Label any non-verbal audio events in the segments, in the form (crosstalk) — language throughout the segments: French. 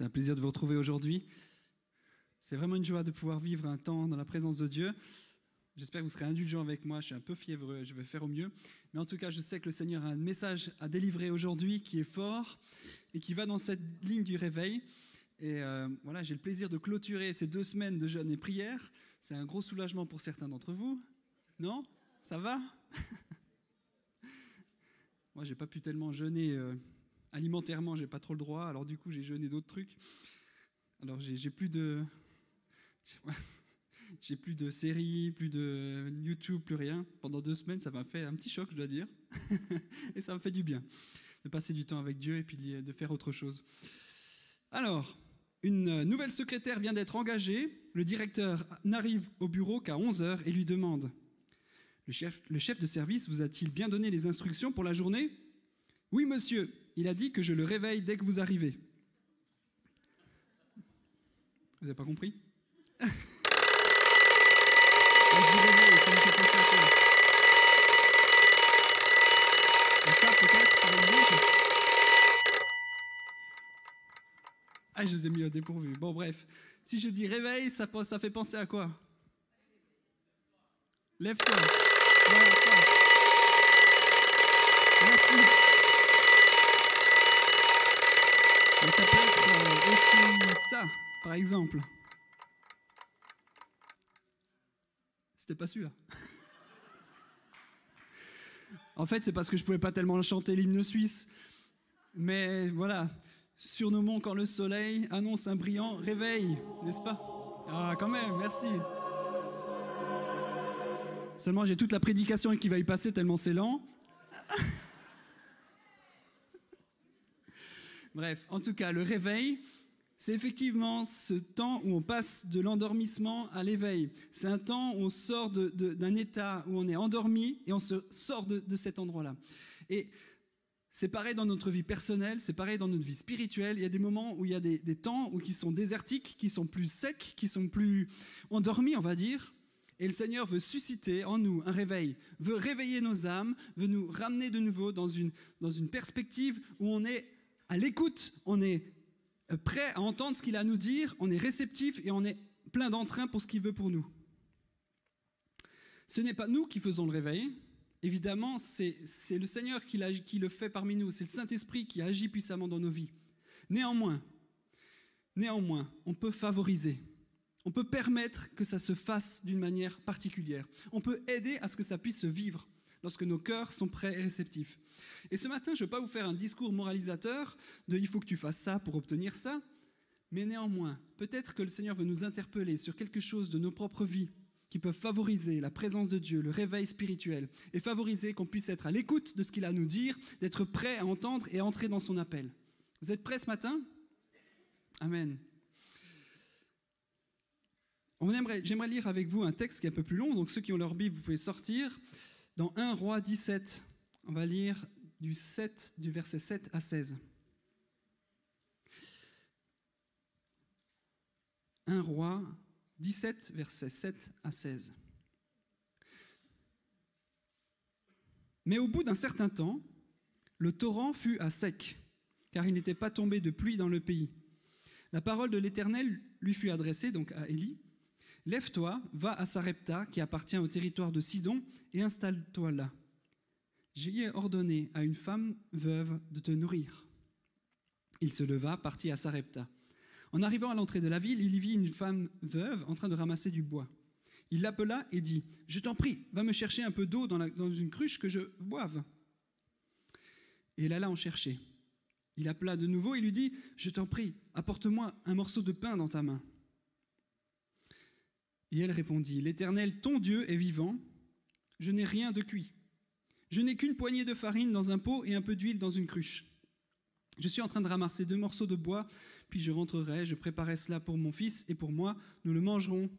C'est un plaisir de vous retrouver aujourd'hui. C'est vraiment une joie de pouvoir vivre un temps dans la présence de Dieu. J'espère que vous serez indulgents avec moi. Je suis un peu fiévreux, je vais faire au mieux. Mais en tout cas, je sais que le Seigneur a un message à délivrer aujourd'hui qui est fort et qui va dans cette ligne du réveil. Et euh, voilà, j'ai le plaisir de clôturer ces deux semaines de jeûne et prière. C'est un gros soulagement pour certains d'entre vous. Non? Ça va? (laughs) Moi, j'ai pas pu tellement jeûner euh, alimentairement, j'ai pas trop le droit. Alors du coup, j'ai jeûné d'autres trucs. Alors j'ai plus de (laughs) j'ai plus de séries, plus de YouTube, plus rien. Pendant deux semaines, ça m'a fait un petit choc, je dois dire. (laughs) et ça me fait du bien de passer du temps avec Dieu et puis de faire autre chose. Alors, une nouvelle secrétaire vient d'être engagée. Le directeur n'arrive au bureau qu'à 11h et lui demande le chef, le chef de service vous a-t-il bien donné les instructions pour la journée? Oui, monsieur. Il a dit que je le réveille dès que vous arrivez. Vous n'avez pas compris Ah, je les ai mis au dépourvu. Bon, bref. Si je dis réveil, ça, ça fait penser à quoi Lève-toi. Lève-toi. Mais ça peut être euh, aussi ça, par exemple. C'était pas celui-là. En fait, c'est parce que je pouvais pas tellement chanter l'hymne suisse. Mais voilà, surnommons quand le soleil annonce un brillant réveil, n'est-ce pas? Ah, quand même, merci. Seulement, j'ai toute la prédication qui va y passer tellement c'est lent. Bref, en tout cas, le réveil, c'est effectivement ce temps où on passe de l'endormissement à l'éveil. C'est un temps où on sort d'un état où on est endormi et on se sort de, cet endroit-là. Et c'est pareil dans notre vie personnelle, c'est pareil dans notre vie spirituelle. Il y a des moments où il y a des, des temps où qui sont désertiques, qui sont plus secs, qui sont plus endormis, on va dire. Et le Seigneur veut susciter en nous un réveil, veut réveiller nos âmes, veut nous ramener de nouveau dans une, dans une perspective où on est à l'écoute, on est euh, prêt à entendre ce qu'il a à nous dire, on est réceptif et on est plein d'entrain pour ce qu'il veut pour nous. Ce n'est pas nous qui faisons le réveil, évidemment, c'est le Seigneur qui, le fait parmi nous, c'est le Saint-Esprit qui agit puissamment dans nos vies. Néanmoins, néanmoins, on peut favoriser, on peut permettre que ça se fasse d'une manière particulière, on peut aider à ce que ça puisse se vivre lorsque nos cœurs sont prêts et réceptifs. Et ce matin, je ne vais pas vous faire un discours moralisateur de il faut que tu fasses ça pour obtenir ça, mais néanmoins, peut-être que le Seigneur veut nous interpeller sur quelque chose de nos propres vies qui peuvent favoriser la présence de Dieu, le réveil spirituel, et favoriser qu'on puisse être à l'écoute de ce qu'il a à nous dire, d'être prêt à entendre et à entrer dans son appel. Vous êtes prêts ce matin? Amen. J'aimerais lire avec vous un texte qui est un peu plus long, donc ceux qui ont leur Bible, vous pouvez sortir. Dans 1 Roi 17, on va lire du, 7, du verset 7 à 16. 1 Roi 17, verset 7 à 16. Mais au bout d'un certain temps, le torrent fut à sec, car il n'était pas tombé de pluie dans le pays. La parole de l'Éternel lui fut adressée, donc à Élie. Lève-toi, va à Sarepta, qui appartient au territoire de Sidon, et installe-toi là. J'y ai ordonné à une femme veuve de te nourrir. Il se leva, partit à Sarepta. En arrivant à l'entrée de la ville, il y vit une femme veuve en train de ramasser du bois. Il l'appela et dit Je t'en prie, va me chercher un peu d'eau dans, dans, une cruche que je boive. Et elle alla en chercher. Il appela de nouveau et lui dit Je t'en prie, apporte-moi un morceau de pain dans ta main. Et elle répondit, L'Éternel, ton Dieu, est vivant, je n'ai rien de cuit. Je n'ai qu'une poignée de farine dans un pot et un peu d'huile dans une cruche. Je suis en train de ramasser deux morceaux de bois, puis je rentrerai, je préparerai cela pour mon fils et pour moi, nous le mangerons,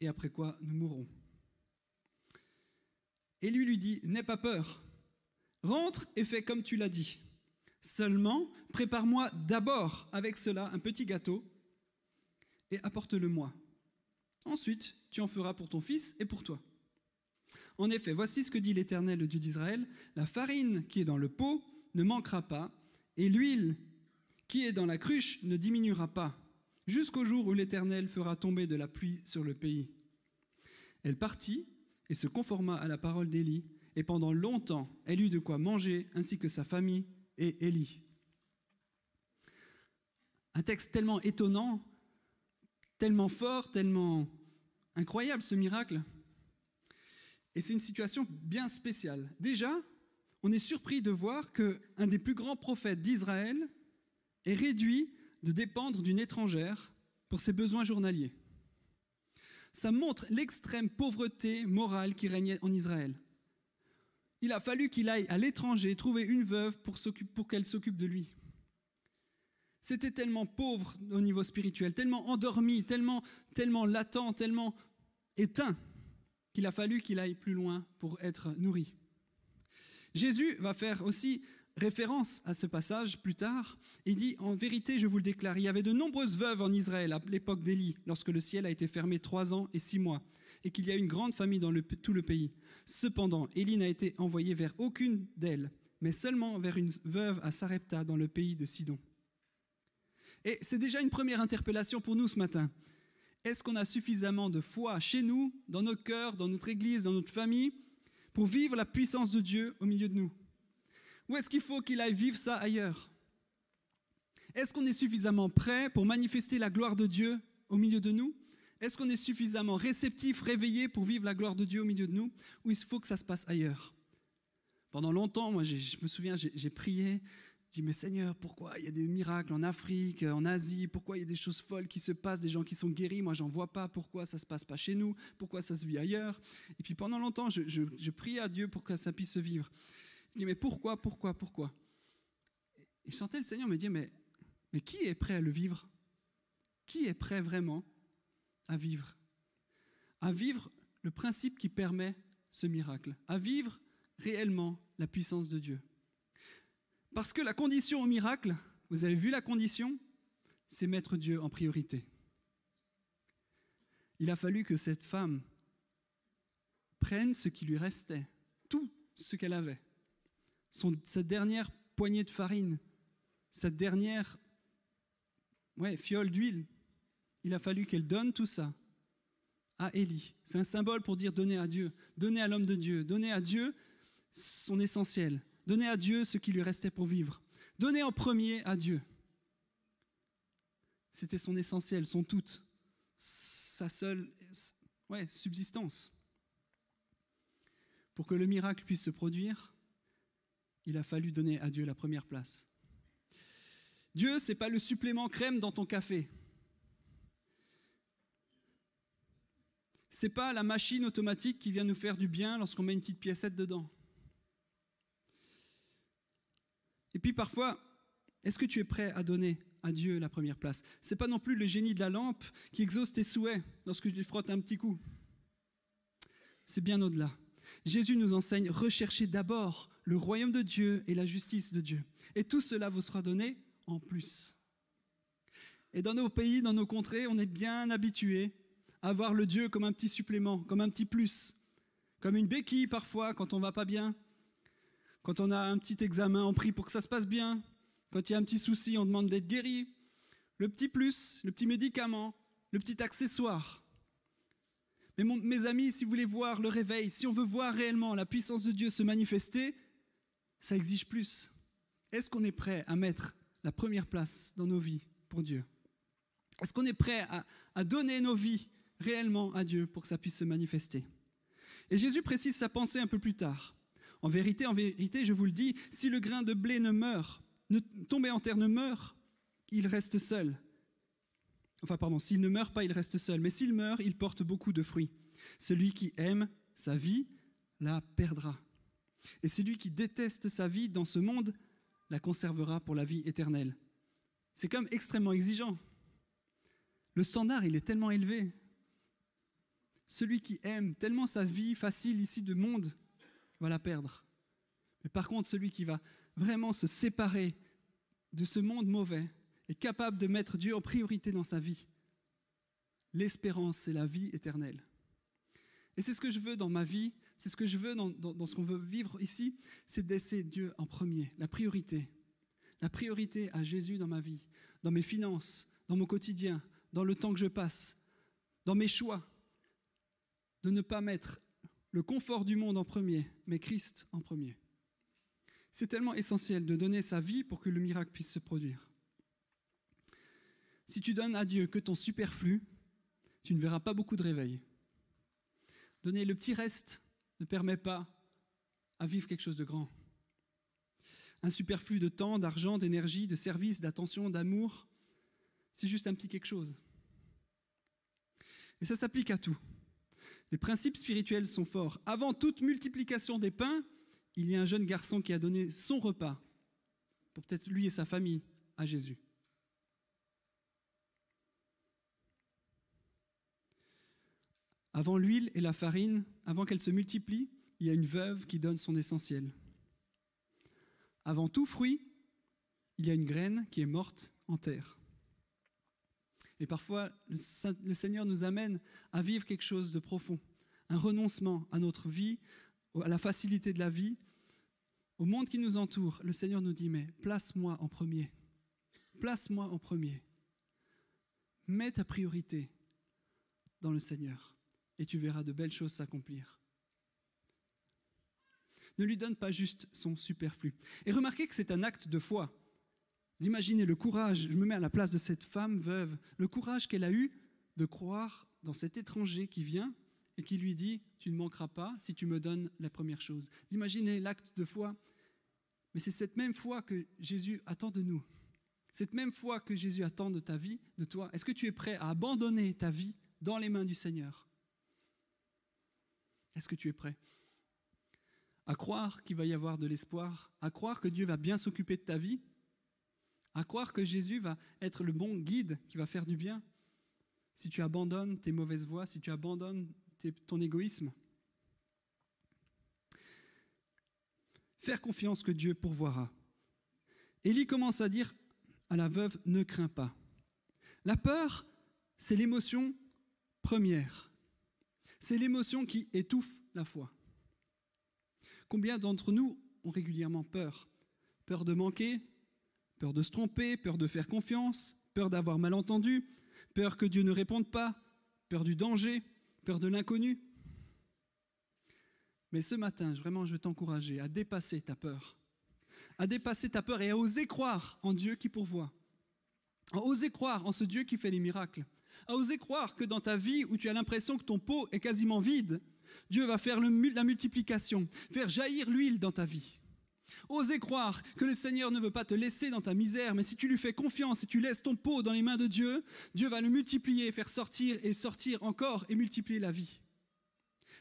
et après quoi nous mourrons. Et lui lui dit, N'aie pas peur, rentre et fais comme tu l'as dit. Seulement, prépare-moi d'abord avec cela un petit gâteau et apporte-le-moi. Ensuite, tu en feras pour ton fils et pour toi. En effet, voici ce que dit l'Éternel, le Dieu d'Israël, la farine qui est dans le pot ne manquera pas, et l'huile qui est dans la cruche ne diminuera pas, jusqu'au jour où l'Éternel fera tomber de la pluie sur le pays. Elle partit et se conforma à la parole d'Élie, et pendant longtemps elle eut de quoi manger, ainsi que sa famille et Élie. Un texte tellement étonnant, tellement fort, tellement incroyable ce miracle. Et c'est une situation bien spéciale. Déjà, on est surpris de voir qu'un des plus grands prophètes d'Israël est réduit de dépendre d'une étrangère pour ses besoins journaliers. Ça montre l'extrême pauvreté morale qui régnait en Israël. Il a fallu qu'il aille à l'étranger trouver une veuve pour, pour qu'elle s'occupe de lui. C'était tellement pauvre au niveau spirituel, tellement endormi, tellement, tellement latent, tellement éteint, qu'il a fallu qu'il aille plus loin pour être nourri. Jésus va faire aussi référence à ce passage plus tard. Il dit, en vérité, je vous le déclare, il y avait de nombreuses veuves en Israël à l'époque d'Élie, lorsque le ciel a été fermé trois ans et six mois, et qu'il y a une grande famille dans tout le pays. Cependant, Élie n'a été envoyé vers aucune d'elles, mais seulement vers une veuve à Sarepta, dans le pays de Sidon. Et c'est déjà une première interpellation pour nous ce matin. Est-ce qu'on a suffisamment de foi chez nous, dans nos cœurs, dans notre Église, dans notre famille, pour vivre la puissance de Dieu au milieu de nous? Ou est-ce qu'il faut qu'il aille vivre ça ailleurs? Est-ce qu'on est suffisamment prêt pour manifester la gloire de Dieu au milieu de nous? Est-ce qu'on est suffisamment réceptif, réveillé pour vivre la gloire de Dieu au milieu de nous? Ou il faut que ça se passe ailleurs? Pendant longtemps, moi je me souviens, j'ai prié, je dis, mais Seigneur, pourquoi il y a des miracles en Afrique, en Asie? Pourquoi il y a des choses folles qui se passent, des gens qui sont guéris? Moi, j'en vois pas. Pourquoi ça se passe pas chez nous? Pourquoi ça se vit ailleurs? Et puis pendant longtemps, je, je, priais à Dieu pour que ça puisse se vivre. Je dis, mais pourquoi, pourquoi, pourquoi? Et je sentais le Seigneur me dire, mais, mais qui est prêt à le vivre? Qui est prêt vraiment à vivre? À vivre le principe qui permet ce miracle, à vivre réellement la puissance de Dieu. Parce que la condition au miracle, vous avez vu la condition, c'est mettre Dieu en priorité. Il a fallu que cette femme prenne ce qui lui restait, tout ce qu'elle avait, cette dernière poignée de farine, cette dernière fiole d'huile. Il a fallu qu'elle donne tout ça à Élie. C'est un symbole pour dire donner à Dieu, donner à l'homme de Dieu, donner à Dieu son essentiel. Donner à Dieu ce qui lui restait pour vivre. Donner en premier à Dieu. C'était son essentiel, son tout, sa seule subsistance. Pour que le miracle puisse se produire, il a fallu donner à Dieu la première place. Dieu, c'est pas le supplément crème dans ton café. C'est pas la machine automatique qui vient nous faire du bien lorsqu'on met une petite piécette dedans. Et puis parfois, est-ce que tu es prêt à donner à Dieu la première place? C'est pas non plus le génie de la lampe qui exauce tes souhaits lorsque tu frottes un petit coup. C'est bien au-delà. Jésus nous enseigne recherchez d'abord le royaume de Dieu et la justice de Dieu. Et tout cela vous sera donné en plus. Et dans nos pays, dans nos contrées, on est bien habitué à voir le Dieu comme un petit supplément, comme un petit plus, comme une béquille parfois quand on va pas bien, quand on a un petit examen, on prie pour que ça se passe bien. Quand il y a un petit souci, on demande d'être guéri. Le petit plus, le petit médicament, le petit accessoire. Mais mes amis, si vous voulez voir le réveil, si on veut voir réellement la puissance de Dieu se manifester, ça exige plus. Est-ce qu'on est prêt à mettre la première place dans nos vies pour Dieu? Est-ce qu'on est prêt à, à donner nos vies réellement à Dieu pour que ça puisse se manifester? Et Jésus précise sa pensée un peu plus tard. En vérité, en vérité, je vous le dis, si le grain de blé ne meurt, ne tomber en terre ne meurt, il reste seul. Enfin, pardon, s'il ne meurt pas, il reste seul. Mais s'il meurt, il porte beaucoup de fruits. Celui qui aime sa vie la perdra. Et celui qui déteste sa vie dans ce monde la conservera pour la vie éternelle. C'est comme extrêmement exigeant. Le standard, il est tellement élevé. Celui qui aime tellement sa vie facile ici de monde va la perdre. Mais par contre, celui qui va vraiment se séparer de ce monde mauvais est capable de mettre Dieu en priorité dans sa vie. L'espérance, c'est la vie éternelle. Et c'est ce que je veux dans ma vie, c'est ce que je veux dans, dans ce qu'on veut vivre ici, c'est d'essayer Dieu en premier, la priorité. la priorité à Jésus dans ma vie, dans mes finances, dans mon quotidien, dans le temps que je passe, dans mes choix, de ne pas mettre le confort du monde en premier, mais Christ en premier. C'est tellement essentiel de donner sa vie pour que le miracle puisse se produire. Si tu donnes à Dieu que ton superflu, tu ne verras pas beaucoup de réveil. Donner le petit reste ne permet pas à vivre quelque chose de grand. Un superflu de temps, d'argent, d'énergie, de service, d'attention, d'amour, c'est juste un petit quelque chose. Et ça s'applique à tout. Les principes spirituels sont forts. Avant toute multiplication des pains, il y a un jeune garçon qui a donné son repas, pour peut-être lui et sa famille, à Jésus. Avant l'huile et la farine, avant qu'elles se multiplient, il y a une veuve qui donne son essentiel. Avant tout fruit, il y a une graine qui est morte en terre. Et parfois, le Seigneur nous amène à vivre quelque chose de profond, un renoncement à notre vie, à la facilité de la vie, au monde qui nous entoure. Le Seigneur nous dit, mais place-moi en premier. Place-moi en premier. Mets ta priorité dans le Seigneur et tu verras de belles choses s'accomplir. Ne lui donne pas juste son superflu. Et remarquez que c'est un acte de foi. Imaginez le courage, je me mets à la place de cette femme veuve, le courage qu'elle a eu de croire dans cet étranger qui vient et qui lui dit Tu ne manqueras pas si tu me donnes la première chose. Imaginez l'acte de foi. Mais c'est cette même foi que Jésus attend de nous. Cette même foi que Jésus attend de ta vie, de toi. Est-ce que tu es prêt à abandonner ta vie dans les mains du Seigneur? Est-ce que tu es prêt à croire qu'il va y avoir de l'espoir, à croire que Dieu va bien s'occuper de ta vie, à croire que Jésus va être le bon guide qui va faire du bien. Si tu abandonnes tes mauvaises voies, si tu abandonnes ton égoïsme, faire confiance que Dieu pourvoira. Élie commence à dire à la veuve, ne crains pas. La peur, c'est l'émotion première. C'est l'émotion qui étouffe la foi. Combien d'entre nous ont régulièrement peur? Peur de manquer, peur de se tromper, peur de faire confiance, peur d'avoir mal entendu, peur que Dieu ne réponde pas, peur du danger, peur de l'inconnu. Mais ce matin, vraiment, je veux t'encourager à dépasser ta peur, à dépasser ta peur et à oser croire en Dieu qui pourvoit, à oser croire en ce Dieu qui fait les miracles, à oser croire que dans ta vie où tu as l'impression que ton pot est quasiment vide, Dieu va faire la multiplication, faire jaillir l'huile dans ta vie. Osez croire que le Seigneur ne veut pas te laisser dans ta misère, mais si tu lui fais confiance et tu laisses ton pot dans les mains de Dieu, Dieu va le multiplier, faire sortir et sortir encore et multiplier la vie.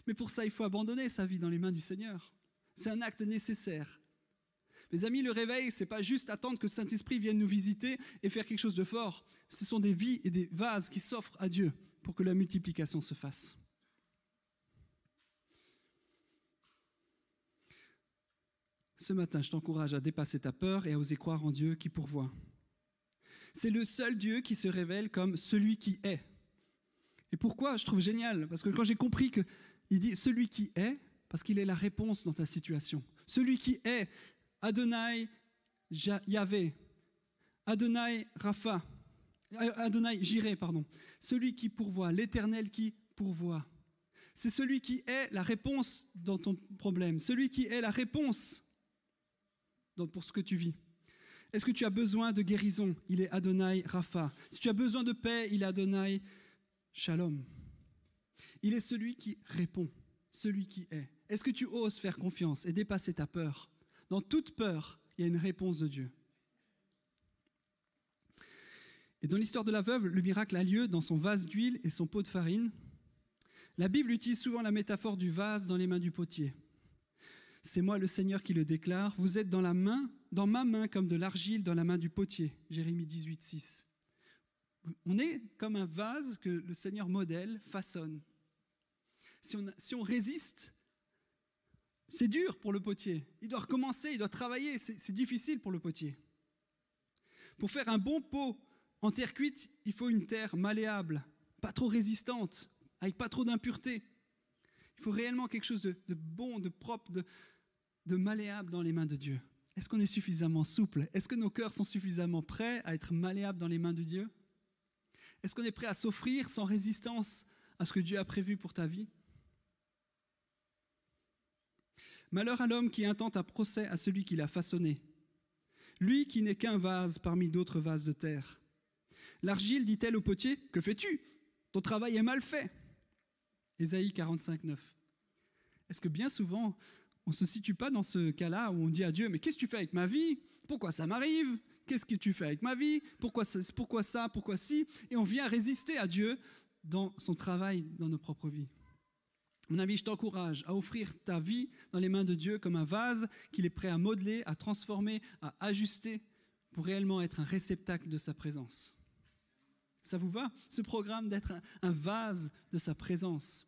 Mais pour ça, il faut abandonner sa vie dans les mains du Seigneur. C'est un acte nécessaire. Mes amis, le réveil, c'est pas juste attendre que le Saint-Esprit vienne nous visiter et faire quelque chose de fort. Ce sont des vies et des vases qui s'offrent à Dieu pour que la multiplication se fasse. Ce matin, je t'encourage à dépasser ta peur et à oser croire en Dieu qui pourvoit. C'est le seul Dieu qui se révèle comme celui qui est. Et pourquoi je trouve génial? Parce que quand j'ai compris qu'il dit celui qui est, parce qu'il est la réponse dans ta situation. Celui qui est Adonai Yahvé, Adonai Rapha, Adonai Jiré, pardon. Celui qui pourvoit, l'éternel qui pourvoit. C'est celui qui est la réponse dans ton problème, celui qui est la réponse pour ce que tu vis Est-ce que tu as besoin de guérison? Il est Adonai Rapha. Si tu as besoin de paix, il est Adonai Shalom. Il est celui qui répond, celui qui est. Est-ce que tu oses faire confiance et dépasser ta peur? Dans toute peur, il y a une réponse de Dieu. Et dans l'histoire de la veuve, le miracle a lieu dans son vase d'huile et son pot de farine. La Bible utilise souvent la métaphore du vase dans les mains du potier. C'est moi le Seigneur qui le déclare. Vous êtes dans la main, dans ma main comme de l'argile dans la main du potier. Jérémie 18, 6. On est comme un vase que le Seigneur modèle, façonne. Si on, si on résiste, c'est dur pour le potier. Il doit recommencer, il doit travailler. C'est difficile pour le potier. Pour faire un bon pot en terre cuite, il faut une terre malléable, pas trop résistante, avec pas trop d'impuretés. Il faut réellement quelque chose de, bon, de propre, de, malléable dans les mains de Dieu. Est-ce qu'on est suffisamment souple? Est-ce que nos cœurs sont suffisamment prêts à être malléables dans les mains de Dieu? Est-ce qu'on est prêt à s'offrir sans résistance à ce que Dieu a prévu pour ta vie? Malheur à l'homme qui intente un procès à celui qui l'a façonné, lui qui n'est qu'un vase parmi d'autres vases de terre. L'argile dit-elle au potier Que fais-tu? Ton travail est mal fait. Ésaïe 45, 9. Est-ce que bien souvent, on ne se situe pas dans ce cas-là où on dit à Dieu Mais qu'est-ce que tu fais avec ma vie? Pourquoi ça m'arrive? Qu'est-ce que tu fais avec ma vie? Pourquoi ça, pourquoi ça Pourquoi si Et on vient résister à Dieu dans son travail dans nos propres vies. Mon ami, je t'encourage à offrir ta vie dans les mains de Dieu comme un vase qu'il est prêt à modeler, à transformer, à ajuster pour réellement être un réceptacle de sa présence. Ça vous va, ce programme d'être un, vase de sa présence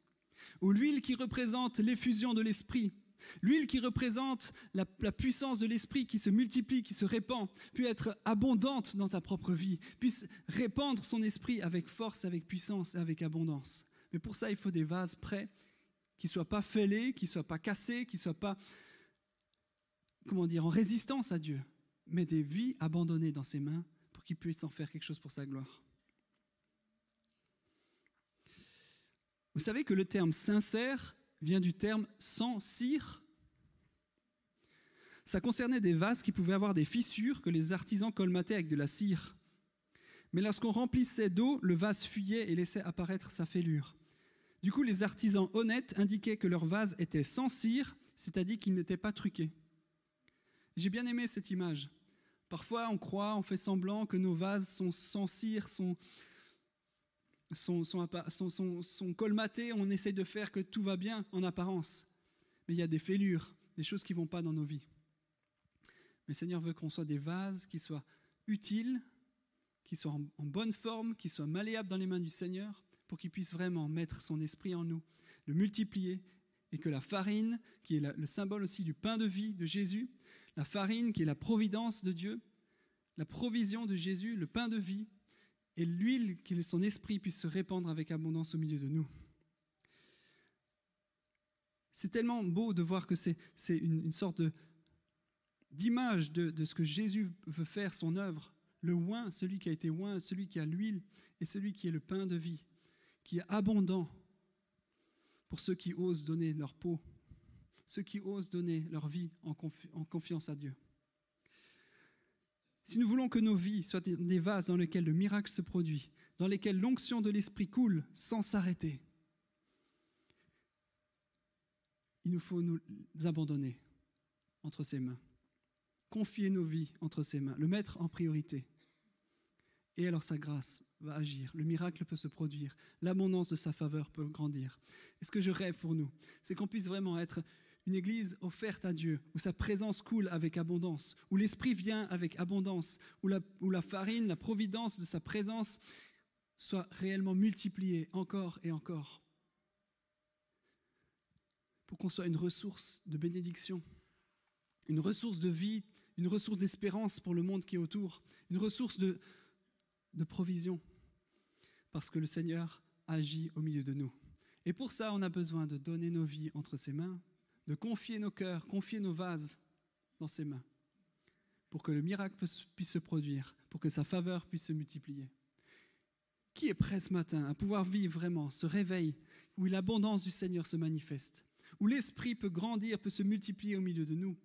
Ou l'huile qui représente l'effusion de l'esprit, l'huile qui représente la, puissance de l'esprit qui se multiplie, qui se répand, puis être abondante dans ta propre vie, puisse répandre son esprit avec force, avec puissance et avec abondance. Mais pour ça, il faut des vases prêts qui ne soient pas fêlés, qui ne soient pas cassés, qui ne soient pas, comment dire, en résistance à Dieu, mais des vies abandonnées dans ses mains pour qu'il puisse en faire quelque chose pour sa gloire. Vous savez que le terme sincère vient du terme sans cire Ça concernait des vases qui pouvaient avoir des fissures que les artisans colmataient avec de la cire. Mais lorsqu'on remplissait d'eau, le vase fuyait et laissait apparaître sa fêlure. Du coup, les artisans honnêtes indiquaient que leur vase était sans cire, c'est-à-dire qu'il n'était pas truqué. J'ai bien aimé cette image. Parfois, on croit, on fait semblant que nos vases sont sans cire, sont, sont, colmatés, on essaye de faire que tout va bien en apparence. Mais il y a des fêlures, des choses qui ne vont pas dans nos vies. Mais le Seigneur veut qu'on soit des vases qui soient utiles, qui soient en bonne forme, qui soient malléables dans les mains du Seigneur, pour qu'il puisse vraiment mettre son esprit en nous, le multiplier, et que la farine, qui est le symbole aussi du pain de vie de Jésus, la farine qui est la providence de Dieu, la provision de Jésus, le pain de vie, et l'huile qui est son esprit puisse se répandre avec abondance au milieu de nous. C'est tellement beau de voir que c'est une, sorte d'image de, ce que Jésus veut faire, son œuvre. Le oin, celui qui a été oin, celui qui a l'huile, et celui qui est le pain de vie qui est abondant pour ceux qui osent donner leur peau, ceux qui osent donner leur vie en, confiance à Dieu. Si nous voulons que nos vies soient des vases dans lesquels le miracle se produit, dans lesquels l'onction de l'Esprit coule sans s'arrêter, il nous faut nous abandonner entre ses mains, confier nos vies entre ses mains, le mettre en priorité. Et alors sa grâce va agir, le miracle peut se produire, l'abondance de sa faveur peut grandir. Et ce que je rêve pour nous, c'est qu'on puisse vraiment être une église offerte à Dieu, où sa présence coule avec abondance, où l'Esprit vient avec abondance, où la, farine, la providence de sa présence soit réellement multipliée encore et encore. Pour qu'on soit une ressource de bénédiction, une ressource de vie, une ressource d'espérance pour le monde qui est autour, une ressource de provision parce que le Seigneur agit au milieu de nous. Et pour ça, on a besoin de donner nos vies entre ses mains, de confier nos cœurs, confier nos vases dans ses mains, pour que le miracle puisse se produire, pour que sa faveur puisse se multiplier. Qui est prêt ce matin à pouvoir vivre vraiment ce réveil où l'abondance du Seigneur se manifeste, où l'Esprit peut grandir, peut se multiplier au milieu de nous?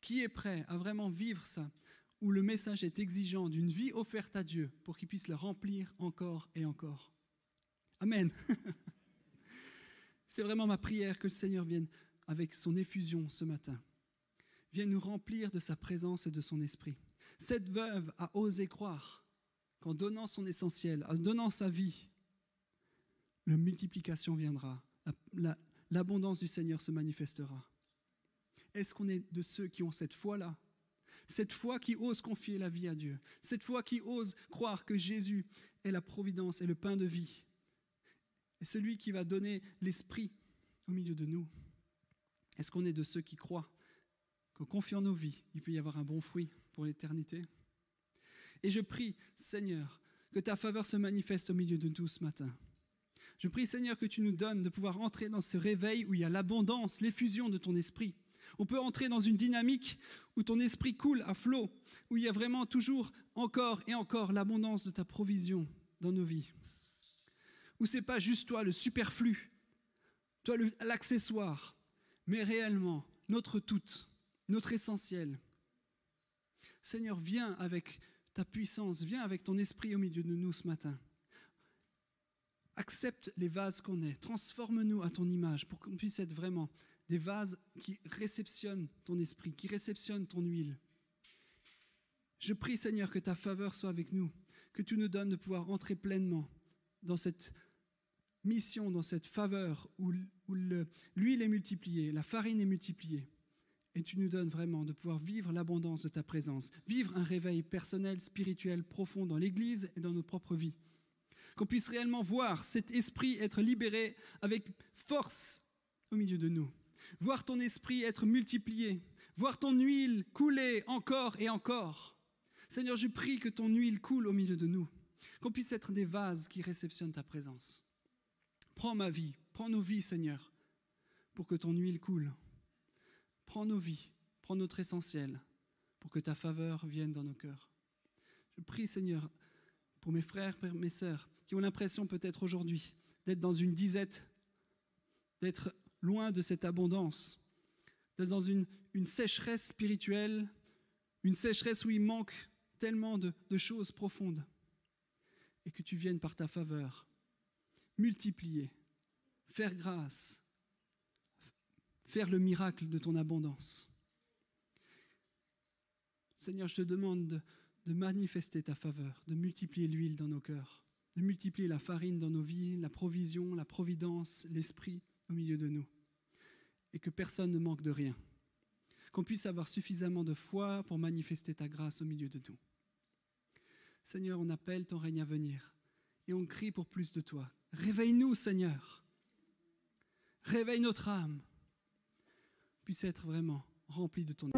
Qui est prêt à vraiment vivre ça où le message est exigeant d'une vie offerte à Dieu pour qu'il puisse la remplir encore et encore? Amen. (laughs) C'est vraiment ma prière que le Seigneur vienne avec son effusion ce matin, vienne nous remplir de sa présence et de son esprit. Cette veuve a osé croire qu'en donnant son essentiel, en donnant sa vie, la multiplication viendra, l'abondance du Seigneur se manifestera. Est-ce qu'on est de ceux qui ont cette foi-là? Cette foi qui ose confier la vie à Dieu, cette foi qui ose croire que Jésus est la providence et le pain de vie, et celui qui va donner l'esprit au milieu de nous. Est-ce qu'on est de ceux qui croient qu'en confiant nos vies, il peut y avoir un bon fruit pour l'éternité? Et je prie, Seigneur, que ta faveur se manifeste au milieu de nous ce matin. Je prie, Seigneur, que tu nous donnes de pouvoir entrer dans ce réveil où il y a l'abondance, l'effusion de ton esprit, On peut entrer dans une dynamique où ton esprit coule à flot, où il y a vraiment toujours encore et encore l'abondance de ta provision dans nos vies. Où c'est pas juste toi le superflu, toi l'accessoire, mais réellement notre tout, notre essentiel. Seigneur, viens avec ta puissance, viens avec ton esprit au milieu de nous ce matin. Accepte les vases qu'on est, transforme-nous à ton image pour qu'on puisse être vraiment des vases qui réceptionnent ton esprit, qui réceptionnent ton huile. Je prie Seigneur que ta faveur soit avec nous, que tu nous donnes de pouvoir entrer pleinement dans cette mission, dans cette faveur où, l'huile est multipliée, la farine est multipliée. Et tu nous donnes vraiment de pouvoir vivre l'abondance de ta présence, vivre un réveil personnel, spirituel, profond dans l'Église et dans nos propres vies. Qu'on puisse réellement voir cet esprit être libéré avec force au milieu de nous. Voir ton esprit être multiplié. Voir ton huile couler encore et encore. Seigneur, je prie que ton huile coule au milieu de nous. Qu'on puisse être des vases qui réceptionnent ta présence. Prends ma vie, prends nos vies, Seigneur, pour que ton huile coule. Prends nos vies, prends notre essentiel, pour que ta faveur vienne dans nos cœurs. Je prie, Seigneur, pour mes frères, mes sœurs, qui ont l'impression peut-être aujourd'hui d'être dans une disette, d'être loin de cette abondance, d'être dans une, sécheresse spirituelle, une sécheresse où il manque tellement de, de choses profondes, et que tu viennes par ta faveur multiplier, faire grâce, faire le miracle de ton abondance. Seigneur, je te demande de, manifester ta faveur, de multiplier l'huile dans nos cœurs, de multiplier la farine dans nos vies, la provision, la providence, l'esprit au milieu de nous, et que personne ne manque de rien, qu'on puisse avoir suffisamment de foi pour manifester ta grâce au milieu de nous. Seigneur, on appelle ton règne à venir et on crie pour plus de toi. Réveille-nous, Seigneur. Réveille notre âme puisse être vraiment rempli de ton